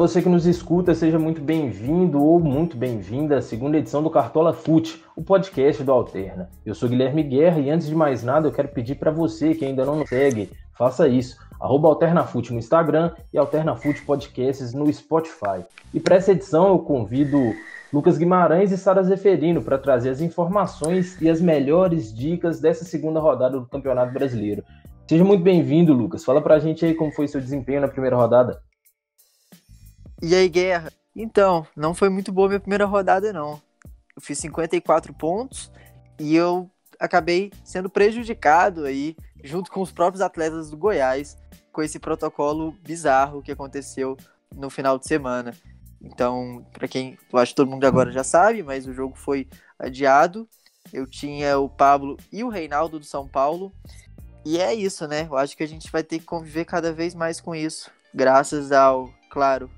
Você que nos escuta, seja muito bem-vindo ou muito bem-vinda à segunda edição do Cartola Fute, o podcast do Alterna. Eu sou Guilherme Guerra e antes de mais nada eu quero pedir para você que ainda não nos segue, faça isso. Arroba AlternaFute no Instagram e AlternaFute Podcasts no Spotify. E para essa edição eu convido Lucas Guimarães e Sara Zeferino para trazer as informações e as melhores dicas dessa segunda rodada do Campeonato Brasileiro. Seja muito bem-vindo, Lucas. Fala para a gente aí como foi seu desempenho na primeira rodada. E aí, Guerra? Então, não foi muito boa minha primeira rodada, não. Eu fiz 54 pontos e eu acabei sendo prejudicado aí, junto com os próprios atletas do Goiás, com esse protocolo bizarro que aconteceu no final de semana. Então, para quem eu acho que todo mundo agora já sabe, mas o jogo foi adiado. Eu tinha o Pablo e o Reinaldo do São Paulo. E é isso, né? Eu acho que a gente vai ter que conviver cada vez mais com isso. Graças ao, claro,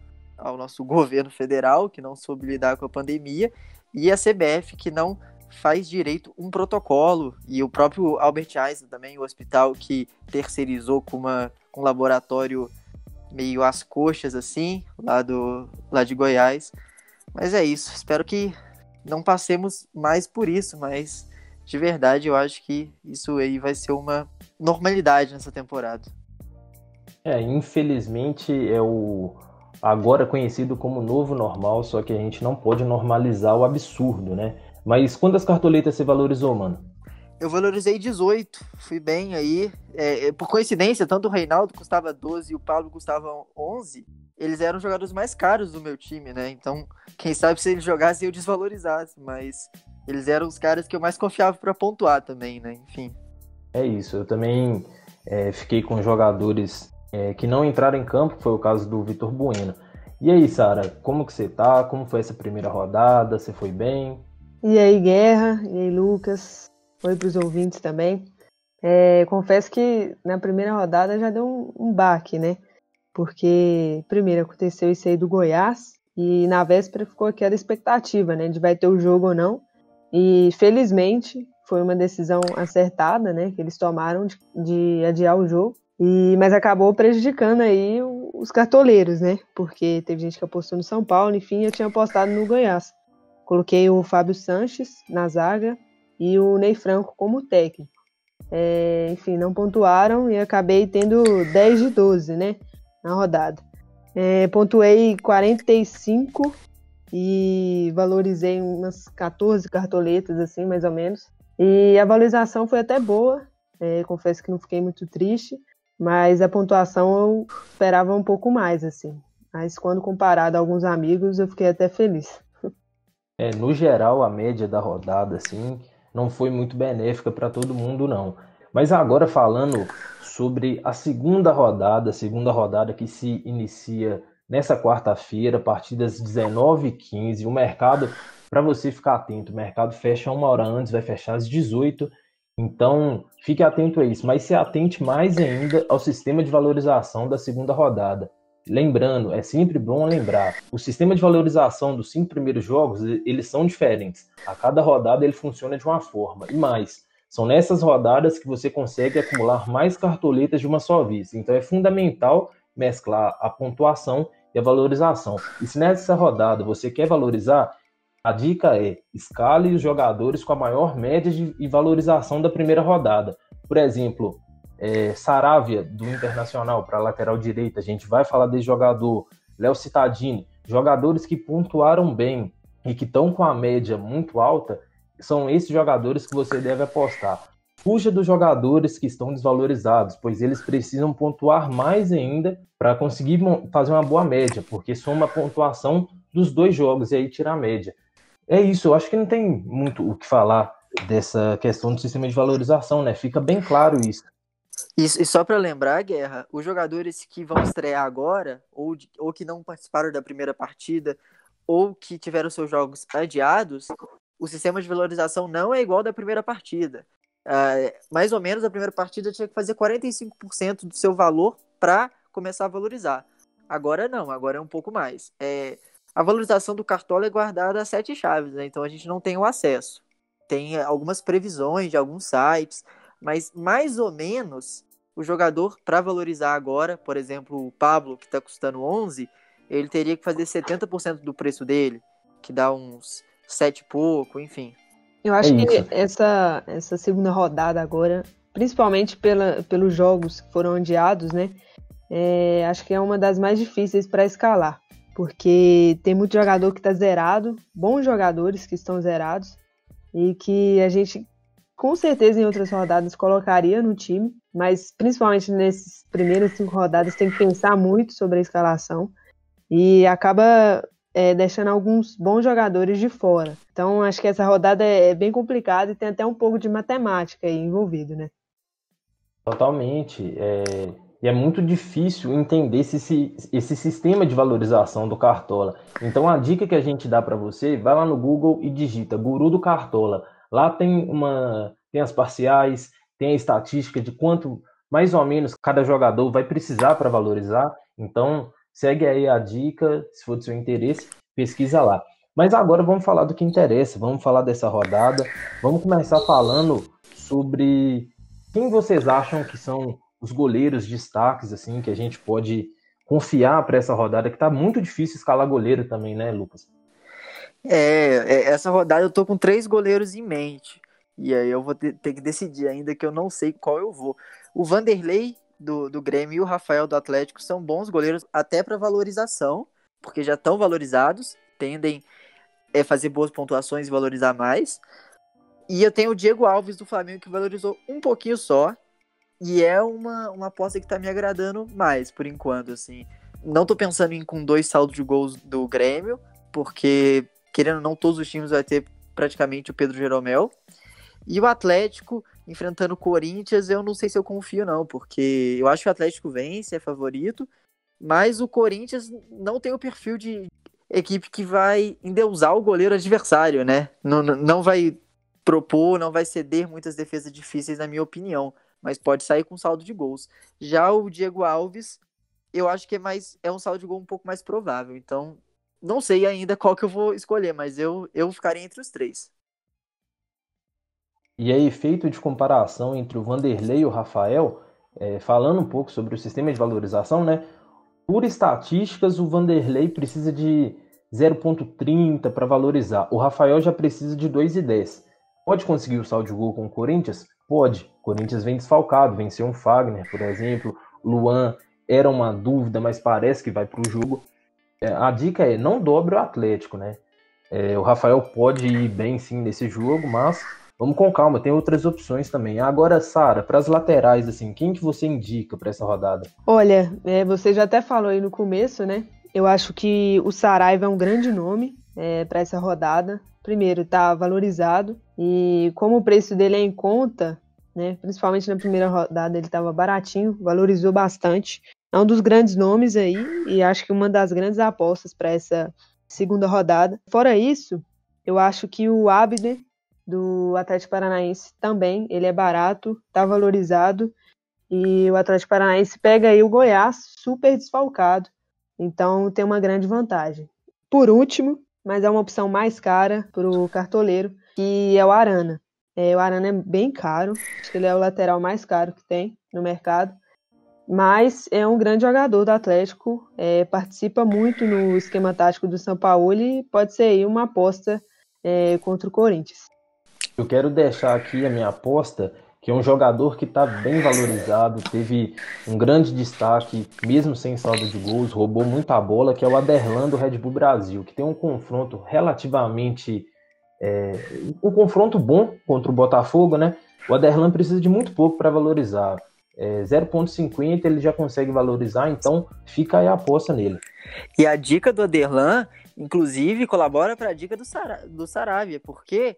ao nosso governo federal, que não soube lidar com a pandemia, e a CBF, que não faz direito um protocolo, e o próprio Albert Einstein também, o hospital que terceirizou com, uma, com um laboratório meio às coxas, assim, lá, do, lá de Goiás. Mas é isso, espero que não passemos mais por isso, mas de verdade eu acho que isso aí vai ser uma normalidade nessa temporada. É, infelizmente é o agora conhecido como novo normal, só que a gente não pode normalizar o absurdo, né? Mas quantas cartoletas você valorizou, mano? Eu valorizei 18, fui bem aí. É, é, por coincidência, tanto o Reinaldo custava 12 e o Pablo custava 11. Eles eram os jogadores mais caros do meu time, né? Então, quem sabe se eles jogassem eu desvalorizasse, mas eles eram os caras que eu mais confiava para pontuar também, né? Enfim. É isso, eu também é, fiquei com jogadores é, que não entraram em campo, foi o caso do Vitor Bueno. E aí, Sara, como que você tá? Como foi essa primeira rodada? Você foi bem? E aí, Guerra? E aí, Lucas? Oi para os ouvintes também. É, confesso que na primeira rodada já deu um, um baque, né? Porque primeiro aconteceu isso aí do Goiás e na véspera ficou aquela expectativa, né? De vai ter o jogo ou não. E felizmente foi uma decisão acertada, né? Que eles tomaram de, de adiar o jogo. E, mas acabou prejudicando aí os cartoleiros, né? Porque teve gente que apostou no São Paulo, enfim, eu tinha apostado no Goiás. Coloquei o Fábio Sanches na zaga e o Ney Franco como técnico. É, enfim, não pontuaram e acabei tendo 10 de 12, né? Na rodada. É, pontuei 45 e valorizei umas 14 cartoletas, assim, mais ou menos. E a valorização foi até boa, é, confesso que não fiquei muito triste. Mas a pontuação eu esperava um pouco mais, assim. Mas quando comparado a alguns amigos, eu fiquei até feliz. É, no geral, a média da rodada, assim, não foi muito benéfica para todo mundo, não. Mas agora falando sobre a segunda rodada, a segunda rodada que se inicia nessa quarta-feira, a partir das 19h15, o mercado, para você ficar atento, o mercado fecha uma hora antes, vai fechar às 18 então, fique atento a isso, mas se atente mais ainda ao sistema de valorização da segunda rodada. Lembrando, é sempre bom lembrar, o sistema de valorização dos cinco primeiros jogos, eles são diferentes. A cada rodada ele funciona de uma forma. E mais, são nessas rodadas que você consegue acumular mais cartoletas de uma só vez. Então é fundamental mesclar a pontuação e a valorização. E se nessa rodada você quer valorizar, a dica é escale os jogadores com a maior média de, e valorização da primeira rodada. Por exemplo, é, Saravia, do Internacional, para lateral direita, a gente vai falar desse jogador. Léo Cittadini, jogadores que pontuaram bem e que estão com a média muito alta, são esses jogadores que você deve apostar. Fuja dos jogadores que estão desvalorizados, pois eles precisam pontuar mais ainda para conseguir fazer uma boa média, porque soma a pontuação dos dois jogos e aí tira a média. É isso, eu acho que não tem muito o que falar dessa questão do sistema de valorização, né? Fica bem claro isso. Isso, e só para lembrar, Guerra, os jogadores que vão estrear agora, ou, de, ou que não participaram da primeira partida, ou que tiveram seus jogos adiados, o sistema de valorização não é igual da primeira partida. Uh, mais ou menos a primeira partida tinha que fazer 45% do seu valor para começar a valorizar. Agora não, agora é um pouco mais. É, a valorização do cartola é guardada a sete chaves, né? então a gente não tem o acesso. Tem algumas previsões de alguns sites, mas mais ou menos o jogador para valorizar agora, por exemplo, o Pablo, que está custando 11, ele teria que fazer 70% do preço dele, que dá uns 7 e pouco, enfim. Eu acho é que essa, essa segunda rodada agora, principalmente pela, pelos jogos que foram adiados, né? É, acho que é uma das mais difíceis para escalar, porque tem muito jogador que está zerado, bons jogadores que estão zerados, e que a gente com certeza em outras rodadas colocaria no time, mas principalmente nesses primeiras cinco rodadas tem que pensar muito sobre a escalação e acaba é, deixando alguns bons jogadores de fora. Então acho que essa rodada é, é bem complicada e tem até um pouco de matemática aí envolvido, né? Totalmente. É... E é muito difícil entender esse, esse sistema de valorização do Cartola. Então a dica que a gente dá para você, vai lá no Google e digita Guru do Cartola. Lá tem uma tem as parciais, tem a estatística de quanto mais ou menos cada jogador vai precisar para valorizar. Então, segue aí a dica, se for do seu interesse, pesquisa lá. Mas agora vamos falar do que interessa, vamos falar dessa rodada. Vamos começar falando sobre quem vocês acham que são os goleiros destaques assim que a gente pode confiar para essa rodada que está muito difícil escalar goleiro também, né, Lucas? É, é, essa rodada eu tô com três goleiros em mente. E aí eu vou ter, ter que decidir ainda que eu não sei qual eu vou. O Vanderlei do, do Grêmio e o Rafael do Atlético são bons goleiros até para valorização, porque já estão valorizados, tendem a é, fazer boas pontuações e valorizar mais. E eu tenho o Diego Alves do Flamengo que valorizou um pouquinho só. E é uma, uma aposta que tá me agradando mais, por enquanto, assim. Não tô pensando em com dois saldos de gols do Grêmio, porque querendo ou não, todos os times vai ter praticamente o Pedro Jeromel. E o Atlético enfrentando o Corinthians, eu não sei se eu confio, não, porque eu acho que o Atlético vence, é favorito, mas o Corinthians não tem o perfil de equipe que vai endeusar o goleiro adversário, né? Não, não vai propor, não vai ceder muitas defesas difíceis, na minha opinião, mas pode sair com saldo de gols. Já o Diego Alves, eu acho que é mais é um saldo de gol um pouco mais provável, então não sei ainda qual que eu vou escolher, mas eu, eu ficaria entre os três. E aí, efeito de comparação entre o Vanderlei e o Rafael, é, falando um pouco sobre o sistema de valorização, né? Por estatísticas, o Vanderlei precisa de 0,30 para valorizar. O Rafael já precisa de 2,10. Pode conseguir o saldo de gol com o Corinthians? Pode. Corinthians vem desfalcado, venceu um Fagner, por exemplo. Luan era uma dúvida, mas parece que vai para o jogo. É, a dica é não dobre o Atlético, né? É, o Rafael pode ir bem sim nesse jogo, mas vamos com calma, tem outras opções também. Agora, Sara, para as laterais, assim, quem que você indica para essa rodada? Olha, é, você já até falou aí no começo, né? Eu acho que o Saraiva é um grande nome é, para essa rodada. Primeiro, está valorizado e como o preço dele é em conta, né? Principalmente na primeira rodada ele estava baratinho, valorizou bastante é um dos grandes nomes aí e acho que uma das grandes apostas para essa segunda rodada. Fora isso, eu acho que o Abner do Atlético Paranaense também, ele é barato, tá valorizado e o Atlético Paranaense pega aí o Goiás super desfalcado, então tem uma grande vantagem. Por último, mas é uma opção mais cara para o cartoleiro, que é o Arana. É, o Arana é bem caro, acho que ele é o lateral mais caro que tem no mercado mas é um grande jogador do Atlético, é, participa muito no esquema tático do São Paulo e pode ser aí uma aposta é, contra o Corinthians. Eu quero deixar aqui a minha aposta, que é um jogador que está bem valorizado, teve um grande destaque, mesmo sem saldo de gols, roubou muita bola, que é o Aderlan do Red Bull Brasil, que tem um confronto relativamente. É, um confronto bom contra o Botafogo, né? O Aderlan precisa de muito pouco para valorizar é, 0,50 ele já consegue valorizar, então fica aí a aposta nele. E a dica do Aderlan, inclusive, colabora para a dica do, Sara, do Saravia, porque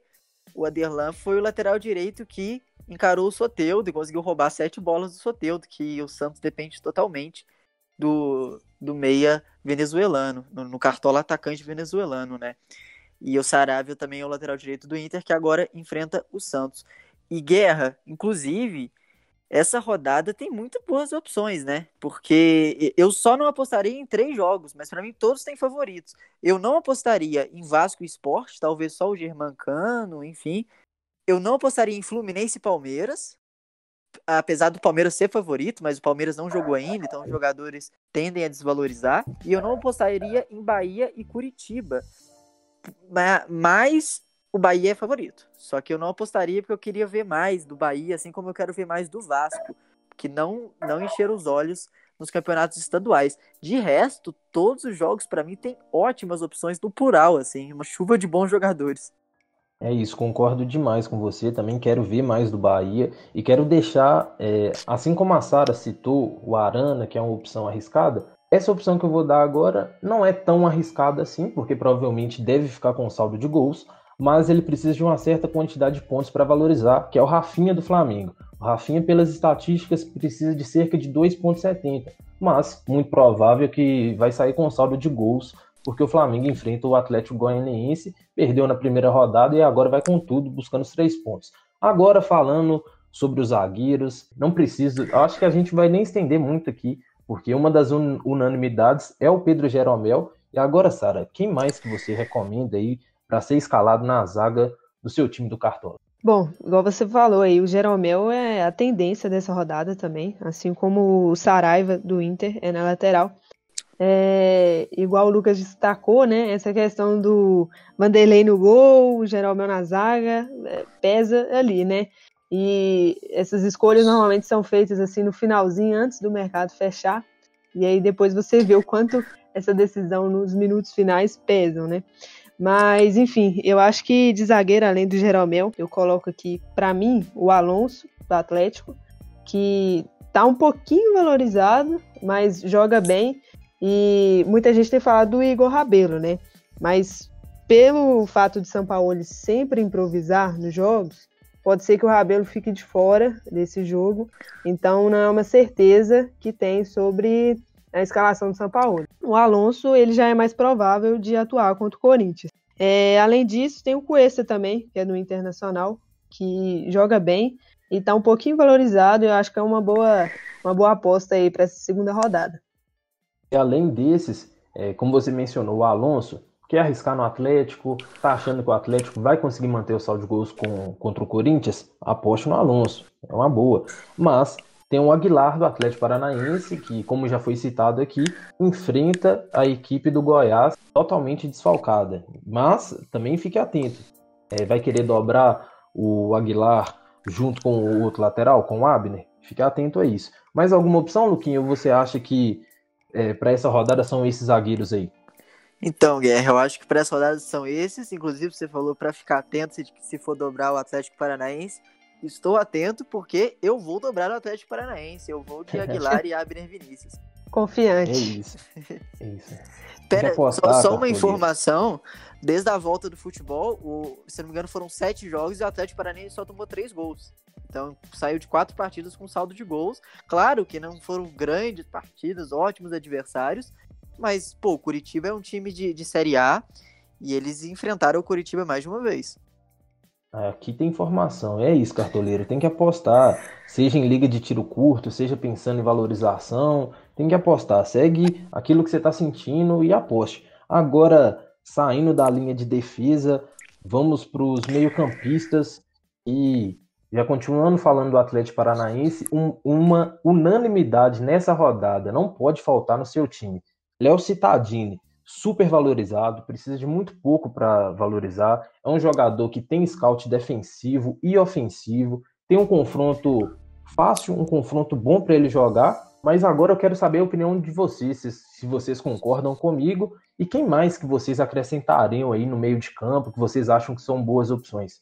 o Aderlan foi o lateral direito que encarou o Soteudo e conseguiu roubar sete bolas do Soteudo, que o Santos depende totalmente do, do meia venezuelano, no, no cartola atacante venezuelano, né? E o Saravia também é o lateral direito do Inter, que agora enfrenta o Santos. E Guerra, inclusive, essa rodada tem muito boas opções, né? Porque eu só não apostaria em três jogos, mas para mim todos têm favoritos. Eu não apostaria em Vasco Esporte, talvez só o Germancano, enfim. Eu não apostaria em Fluminense e Palmeiras. apesar do Palmeiras ser favorito, mas o Palmeiras não jogou ainda, então os jogadores tendem a desvalorizar. E eu não apostaria em Bahia e Curitiba. Mas o Bahia é favorito. Só que eu não apostaria porque eu queria ver mais do Bahia, assim como eu quero ver mais do Vasco, que não não encheram os olhos nos campeonatos estaduais. De resto, todos os jogos para mim têm ótimas opções no plural, assim, uma chuva de bons jogadores. É isso, concordo demais com você. Também quero ver mais do Bahia e quero deixar, é, assim como a Sara citou o Arana, que é uma opção arriscada, essa opção que eu vou dar agora não é tão arriscada assim, porque provavelmente deve ficar com saldo de gols, mas ele precisa de uma certa quantidade de pontos para valorizar, que é o Rafinha do Flamengo. O Rafinha, pelas estatísticas, precisa de cerca de 2,70, mas muito provável que vai sair com saldo de gols porque o Flamengo enfrenta o Atlético Goianiense, perdeu na primeira rodada e agora vai com tudo, buscando os três pontos. Agora falando sobre os zagueiros, não preciso, acho que a gente vai nem estender muito aqui, porque uma das un unanimidades é o Pedro Jeromel. E agora, Sara, quem mais que você recomenda aí para ser escalado na zaga do seu time do Cartola? Bom, igual você falou aí, o Jeromel é a tendência dessa rodada também, assim como o Saraiva do Inter é na lateral. É, igual o Lucas destacou, né? Essa questão do Vanderlei no gol, o Jeromel na zaga, é, pesa ali, né? E essas escolhas normalmente são feitas assim no finalzinho, antes do mercado fechar. E aí depois você vê o quanto essa decisão nos minutos finais pesam, né? Mas, enfim, eu acho que de zagueiro, além do Jeromel, eu coloco aqui, para mim, o Alonso, do Atlético, que tá um pouquinho valorizado, mas joga bem e muita gente tem falado do Igor Rabelo, né? Mas pelo fato de São Paulo sempre improvisar nos jogos, pode ser que o Rabelo fique de fora desse jogo. Então não é uma certeza que tem sobre a escalação do São Paulo. O Alonso ele já é mais provável de atuar contra o Corinthians. É, além disso, tem o Cuesta também, que é do Internacional, que joga bem e está um pouquinho valorizado. Eu acho que é uma boa, uma boa aposta aí para essa segunda rodada. Além desses, é, como você mencionou, o Alonso quer arriscar no Atlético, tá achando que o Atlético vai conseguir manter o saldo de gols com, contra o Corinthians? Aposte no Alonso, é uma boa. Mas tem o Aguilar do Atlético Paranaense, que, como já foi citado aqui, enfrenta a equipe do Goiás totalmente desfalcada. Mas também fique atento, é, vai querer dobrar o Aguilar junto com o outro lateral, com o Abner? Fique atento a isso. Mais alguma opção, Luquinho? Você acha que é, para essa rodada são esses zagueiros aí? Então, Guerra, eu acho que para essa rodada são esses. Inclusive, você falou para ficar atento se, se for dobrar o Atlético Paranaense. Estou atento porque eu vou dobrar o Atlético Paranaense. Eu vou de Aguilar e Abner Vinícius. Confiante. É isso. É isso. Pera, apostar, só, só uma informação. Desde a volta do futebol, o, se não me engano, foram sete jogos e o Atlético Paranaense só tomou três gols. Então saiu de quatro partidas com saldo de gols. Claro que não foram grandes partidas, ótimos adversários, mas, pô, o Curitiba é um time de, de Série A e eles enfrentaram o Curitiba mais de uma vez. Aqui tem informação, é isso, cartoleiro. Tem que apostar, seja em liga de tiro curto, seja pensando em valorização, tem que apostar. Segue aquilo que você está sentindo e aposte. Agora, saindo da linha de defesa, vamos para os meio-campistas e já continuando falando do Atlético Paranaense, um, uma unanimidade nessa rodada não pode faltar no seu time. Léo Cittadini, super valorizado, precisa de muito pouco para valorizar. É um jogador que tem scout defensivo e ofensivo, tem um confronto fácil, um confronto bom para ele jogar. Mas agora eu quero saber a opinião de vocês, se, se vocês concordam comigo e quem mais que vocês acrescentariam aí no meio de campo, que vocês acham que são boas opções.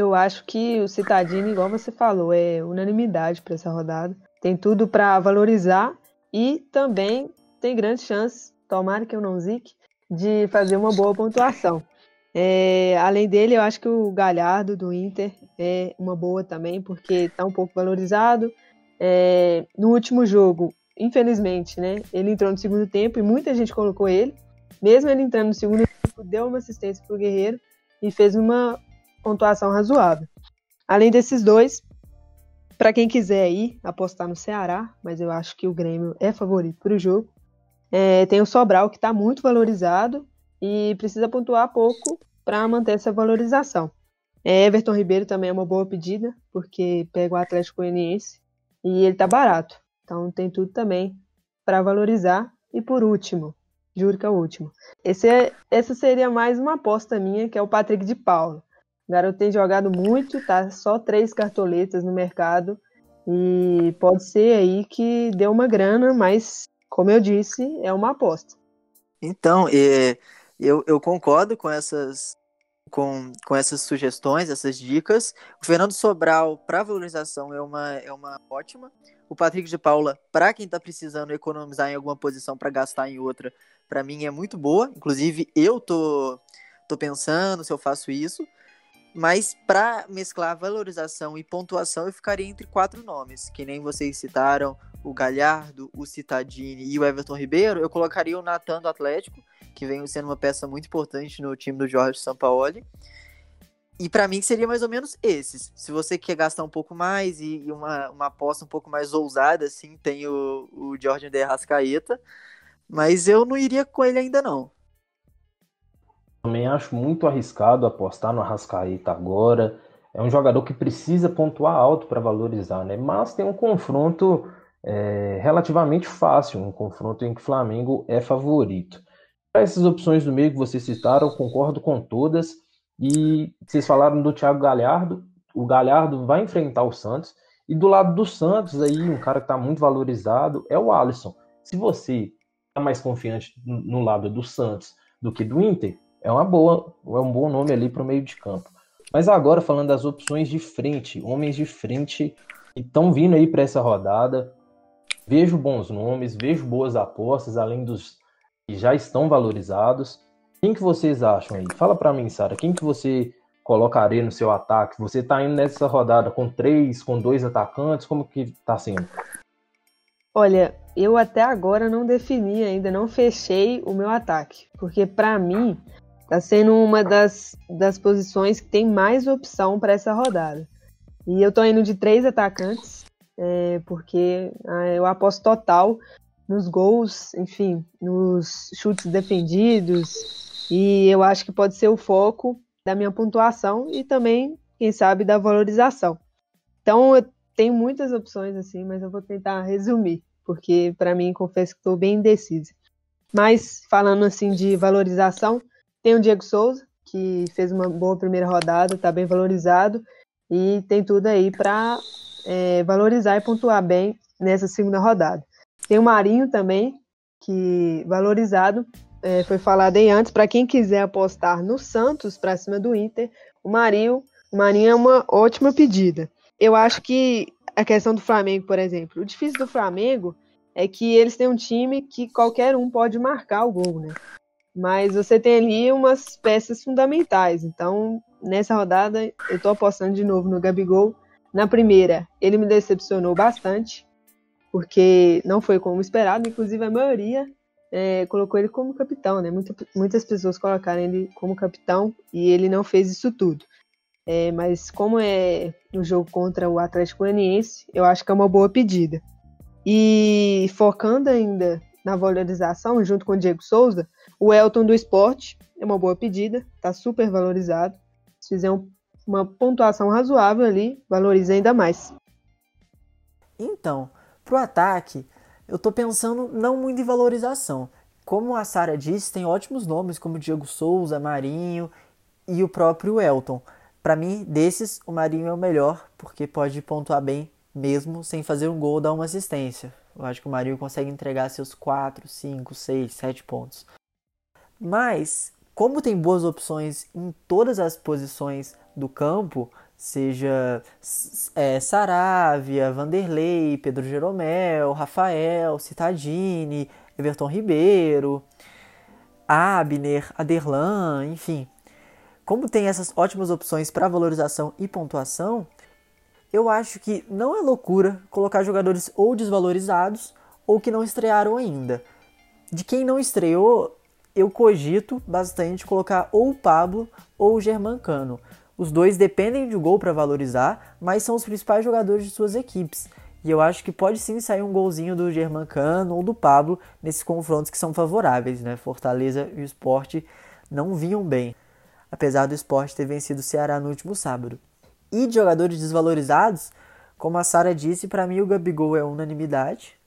Eu acho que o Citadino, igual você falou, é unanimidade para essa rodada. Tem tudo para valorizar e também tem grande chance, tomara que eu não zique, de fazer uma boa pontuação. É, além dele, eu acho que o Galhardo do Inter é uma boa também, porque está um pouco valorizado. É, no último jogo, infelizmente, né, ele entrou no segundo tempo e muita gente colocou ele. Mesmo ele entrando no segundo tempo, deu uma assistência para o Guerreiro e fez uma pontuação razoável. Além desses dois, para quem quiser ir apostar no Ceará, mas eu acho que o Grêmio é favorito para o jogo, é, tem o Sobral, que está muito valorizado e precisa pontuar pouco para manter essa valorização. É, Everton Ribeiro também é uma boa pedida, porque pega o Atlético Goianiense e ele tá barato. Então tem tudo também para valorizar. E por último, juro que é o último. Esse é, essa seria mais uma aposta minha, que é o Patrick de Paulo. Garoto tem jogado muito, tá só três cartoletas no mercado. E pode ser aí que dê uma grana, mas, como eu disse, é uma aposta. Então, é, eu, eu concordo com essas, com, com essas sugestões, essas dicas. O Fernando Sobral, para valorização, é uma, é uma ótima. O Patrick de Paula, para quem está precisando economizar em alguma posição para gastar em outra, para mim é muito boa. Inclusive, eu tô, tô pensando se eu faço isso. Mas para mesclar valorização e pontuação, eu ficaria entre quatro nomes, que nem vocês citaram, o Galhardo, o Citadini e o Everton Ribeiro. Eu colocaria o Natan do Atlético, que vem sendo uma peça muito importante no time do Jorge Sampaoli. E para mim seria mais ou menos esses. Se você quer gastar um pouco mais e, uma, uma aposta um pouco mais ousada, assim, tem o, o Jorge de Arrascaeta. Mas eu não iria com ele ainda não. Também acho muito arriscado apostar no Arrascaeta agora. É um jogador que precisa pontuar alto para valorizar, né? Mas tem um confronto é, relativamente fácil, um confronto em que o Flamengo é favorito. Para essas opções do meio que vocês citaram, concordo com todas. E vocês falaram do Thiago Galhardo. O Galhardo vai enfrentar o Santos. E do lado do Santos, aí, um cara que está muito valorizado é o Alisson. Se você está mais confiante no lado do Santos do que do Inter, é uma boa, é um bom nome ali para o meio de campo. Mas agora falando das opções de frente, homens de frente que estão vindo aí para essa rodada, vejo bons nomes, vejo boas apostas, além dos que já estão valorizados. Quem que vocês acham aí? Fala para mim, Sara, quem que você colocaria no seu ataque? Você está indo nessa rodada com três, com dois atacantes, como que está sendo? Olha, eu até agora não defini ainda, não fechei o meu ataque, porque para mim Tá sendo uma das, das posições que tem mais opção para essa rodada. E eu tô indo de três atacantes, é, porque ah, eu aposto total nos gols, enfim, nos chutes defendidos. E eu acho que pode ser o foco da minha pontuação e também, quem sabe, da valorização. Então, eu tenho muitas opções assim, mas eu vou tentar resumir, porque para mim confesso que estou bem indecisa. Mas falando assim de valorização, tem o Diego Souza, que fez uma boa primeira rodada, está bem valorizado e tem tudo aí para é, valorizar e pontuar bem nessa segunda rodada. Tem o Marinho também, que valorizado, é, foi falado aí antes, para quem quiser apostar no Santos para cima do Inter, o Marinho, o Marinho é uma ótima pedida. Eu acho que a questão do Flamengo, por exemplo, o difícil do Flamengo é que eles têm um time que qualquer um pode marcar o gol, né? Mas você tem ali umas peças fundamentais. Então, nessa rodada, eu estou apostando de novo no Gabigol. Na primeira, ele me decepcionou bastante, porque não foi como esperado, inclusive a maioria é, colocou ele como capitão, né? Muita, muitas pessoas colocaram ele como capitão e ele não fez isso tudo. É, mas como é no jogo contra o Atlético Goianiense, eu acho que é uma boa pedida. E focando ainda na valorização, junto com o Diego Souza, o Elton do esporte é uma boa pedida, está super valorizado. Se fizer um, uma pontuação razoável ali, valoriza ainda mais. Então, para o ataque, eu estou pensando não muito em valorização. Como a Sara disse, tem ótimos nomes como Diego Souza, Marinho e o próprio Elton. Para mim, desses, o Marinho é o melhor, porque pode pontuar bem mesmo sem fazer um gol ou dar uma assistência. Eu acho que o Marinho consegue entregar seus 4, 5, 6, 7 pontos. Mas, como tem boas opções em todas as posições do campo, seja é, Saravia, Vanderlei, Pedro Jeromel, Rafael, Citadini, Everton Ribeiro, Abner, Aderlan, enfim. Como tem essas ótimas opções para valorização e pontuação, eu acho que não é loucura colocar jogadores ou desvalorizados ou que não estrearam ainda. De quem não estreou, eu cogito bastante colocar ou o Pablo ou o Germancano. Os dois dependem de gol para valorizar, mas são os principais jogadores de suas equipes. E eu acho que pode sim sair um golzinho do Germancano ou do Pablo nesses confrontos que são favoráveis, né? Fortaleza e o Sport não vinham bem. apesar do esporte ter vencido o Ceará no último sábado. E de jogadores desvalorizados, como a Sara disse, para mim o Gabigol é unanimidade.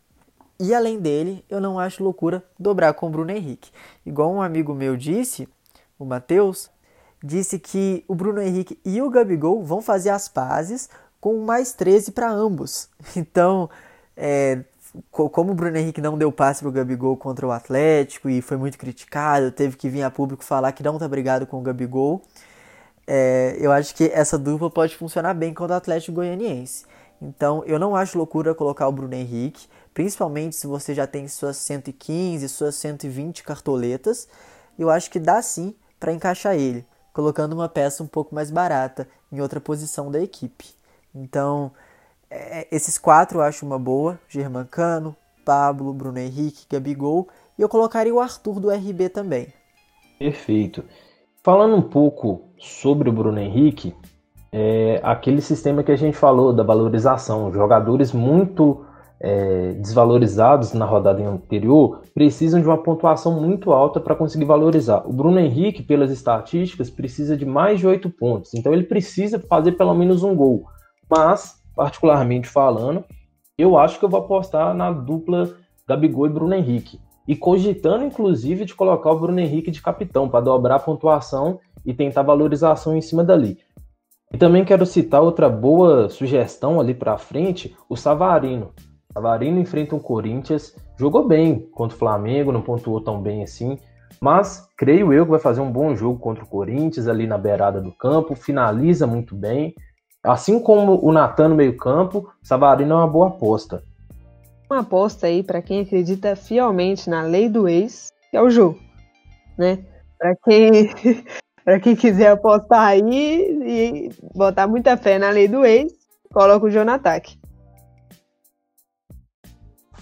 E além dele, eu não acho loucura dobrar com o Bruno Henrique. Igual um amigo meu disse, o Matheus, disse que o Bruno Henrique e o Gabigol vão fazer as pazes com mais 13 para ambos. Então, é, como o Bruno Henrique não deu passe pro Gabigol contra o Atlético e foi muito criticado, teve que vir a público falar que não tá brigado com o Gabigol, é, eu acho que essa dupla pode funcionar bem contra o Atlético Goianiense. Então, eu não acho loucura colocar o Bruno Henrique, principalmente se você já tem suas 115, suas 120 cartoletas. Eu acho que dá sim para encaixar ele, colocando uma peça um pouco mais barata em outra posição da equipe. Então, é, esses quatro eu acho uma boa: Germancano, Pablo, Bruno Henrique, Gabigol. E eu colocaria o Arthur do RB também. Perfeito. Falando um pouco sobre o Bruno Henrique, é aquele sistema que a gente falou da valorização, jogadores muito é, desvalorizados na rodada anterior precisam de uma pontuação muito alta para conseguir valorizar. O Bruno Henrique, pelas estatísticas, precisa de mais de oito pontos, então ele precisa fazer pelo menos um gol. Mas particularmente falando, eu acho que eu vou apostar na dupla Gabigol e Bruno Henrique. E cogitando, inclusive, de colocar o Bruno Henrique de capitão para dobrar a pontuação e tentar valorização em cima dali. E também quero citar outra boa sugestão ali para frente, o Savarino. Savarino enfrenta o Corinthians, jogou bem contra o Flamengo, não pontuou tão bem assim, mas creio eu que vai fazer um bom jogo contra o Corinthians ali na beirada do campo, finaliza muito bem, Assim como o Natan no meio-campo, Savarino é uma boa aposta. Uma aposta aí para quem acredita fielmente na lei do ex, que é o jogo, né? Para quem para quem quiser apostar aí e botar muita fé na lei do ex, coloca o João no ataque.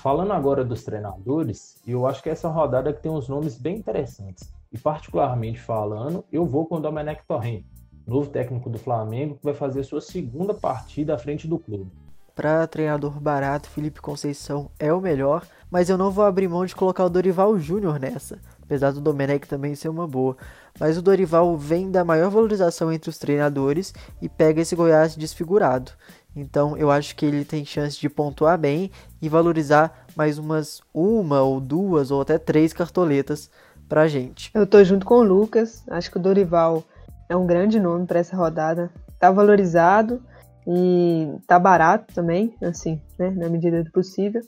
Falando agora dos treinadores, eu acho que essa rodada que tem uns nomes bem interessantes. E particularmente falando, eu vou com o Domenech Torrent novo técnico do Flamengo, que vai fazer sua segunda partida à frente do clube. Para treinador barato, Felipe Conceição é o melhor, mas eu não vou abrir mão de colocar o Dorival Júnior nessa, apesar do Domenech também ser uma boa. Mas o Dorival vem da maior valorização entre os treinadores e pega esse Goiás desfigurado. Então eu acho que ele tem chance de pontuar bem e valorizar mais umas uma ou duas ou até três cartoletas pra gente. Eu tô junto com o Lucas, acho que o Dorival é um grande nome para essa rodada. Tá valorizado e tá barato também, assim, né, na medida do possível.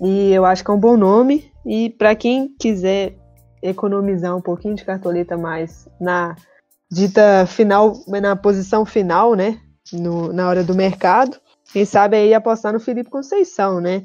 E eu acho que é um bom nome. E para quem quiser economizar um pouquinho de cartoleta mais na dita final, na posição final, né, no, na hora do mercado, quem sabe aí apostar no Felipe Conceição, né?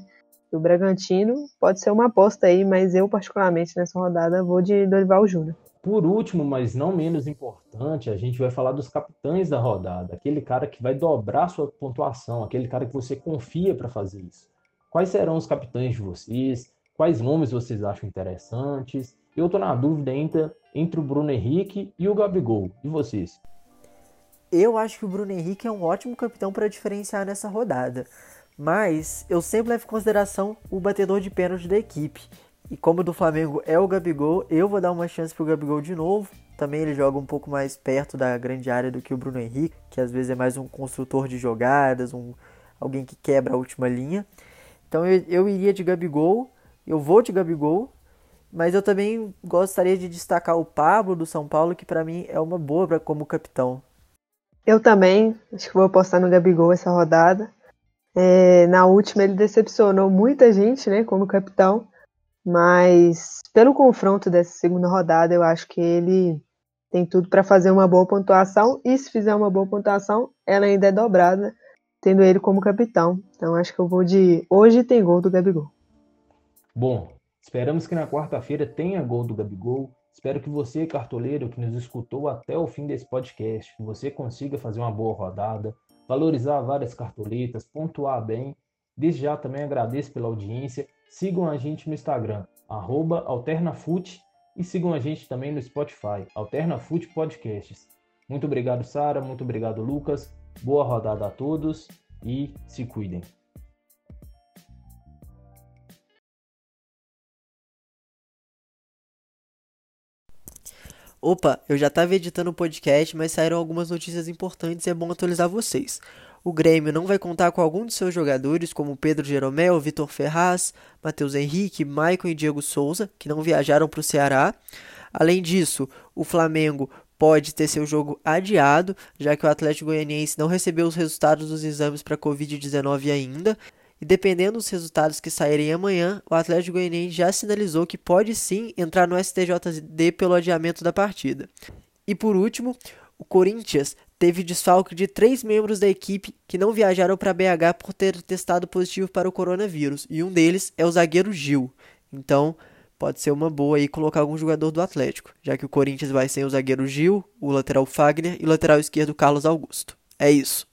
O Bragantino pode ser uma aposta aí, mas eu particularmente nessa rodada vou de Dorival Júnior. Por último, mas não menos importante, a gente vai falar dos capitães da rodada, aquele cara que vai dobrar sua pontuação, aquele cara que você confia para fazer isso. Quais serão os capitães de vocês? Quais nomes vocês acham interessantes? Eu estou na dúvida entre o Bruno Henrique e o Gabigol. E vocês? Eu acho que o Bruno Henrique é um ótimo capitão para diferenciar nessa rodada. Mas eu sempre levo em consideração o batedor de pênalti da equipe. E como do Flamengo é o Gabigol, eu vou dar uma chance pro Gabigol de novo. Também ele joga um pouco mais perto da grande área do que o Bruno Henrique, que às vezes é mais um construtor de jogadas, um alguém que quebra a última linha. Então eu, eu iria de Gabigol, eu vou de Gabigol, mas eu também gostaria de destacar o Pablo do São Paulo, que para mim é uma boa pra, como capitão. Eu também, acho que vou apostar no Gabigol essa rodada. É, na última ele decepcionou muita gente, né, como capitão. Mas pelo confronto dessa segunda rodada, eu acho que ele tem tudo para fazer uma boa pontuação e se fizer uma boa pontuação, ela ainda é dobrada, tendo ele como capitão. Então acho que eu vou de hoje tem gol do Gabigol. Bom, esperamos que na quarta-feira tenha gol do Gabigol. Espero que você, cartoleiro, que nos escutou até o fim desse podcast, que você consiga fazer uma boa rodada, valorizar várias cartoletas, pontuar bem. Desde já também agradeço pela audiência Sigam a gente no Instagram, AlternaFute, e sigam a gente também no Spotify, AlternaFute Podcasts. Muito obrigado, Sara. Muito obrigado, Lucas. Boa rodada a todos e se cuidem. Opa, eu já estava editando o podcast, mas saíram algumas notícias importantes e é bom atualizar vocês. O Grêmio não vai contar com algum de seus jogadores, como Pedro Jeromel, Vitor Ferraz, Matheus Henrique, Maicon e Diego Souza, que não viajaram para o Ceará. Além disso, o Flamengo pode ter seu jogo adiado, já que o Atlético Goianiense não recebeu os resultados dos exames para Covid-19 ainda. E dependendo dos resultados que saírem amanhã, o Atlético Goianiense já sinalizou que pode sim entrar no STJD pelo adiamento da partida. E por último, o Corinthians teve desfalque de três membros da equipe que não viajaram para BH por ter testado positivo para o coronavírus, e um deles é o zagueiro Gil. Então, pode ser uma boa aí colocar algum jogador do Atlético, já que o Corinthians vai sem o zagueiro Gil, o lateral Fagner e o lateral esquerdo Carlos Augusto. É isso.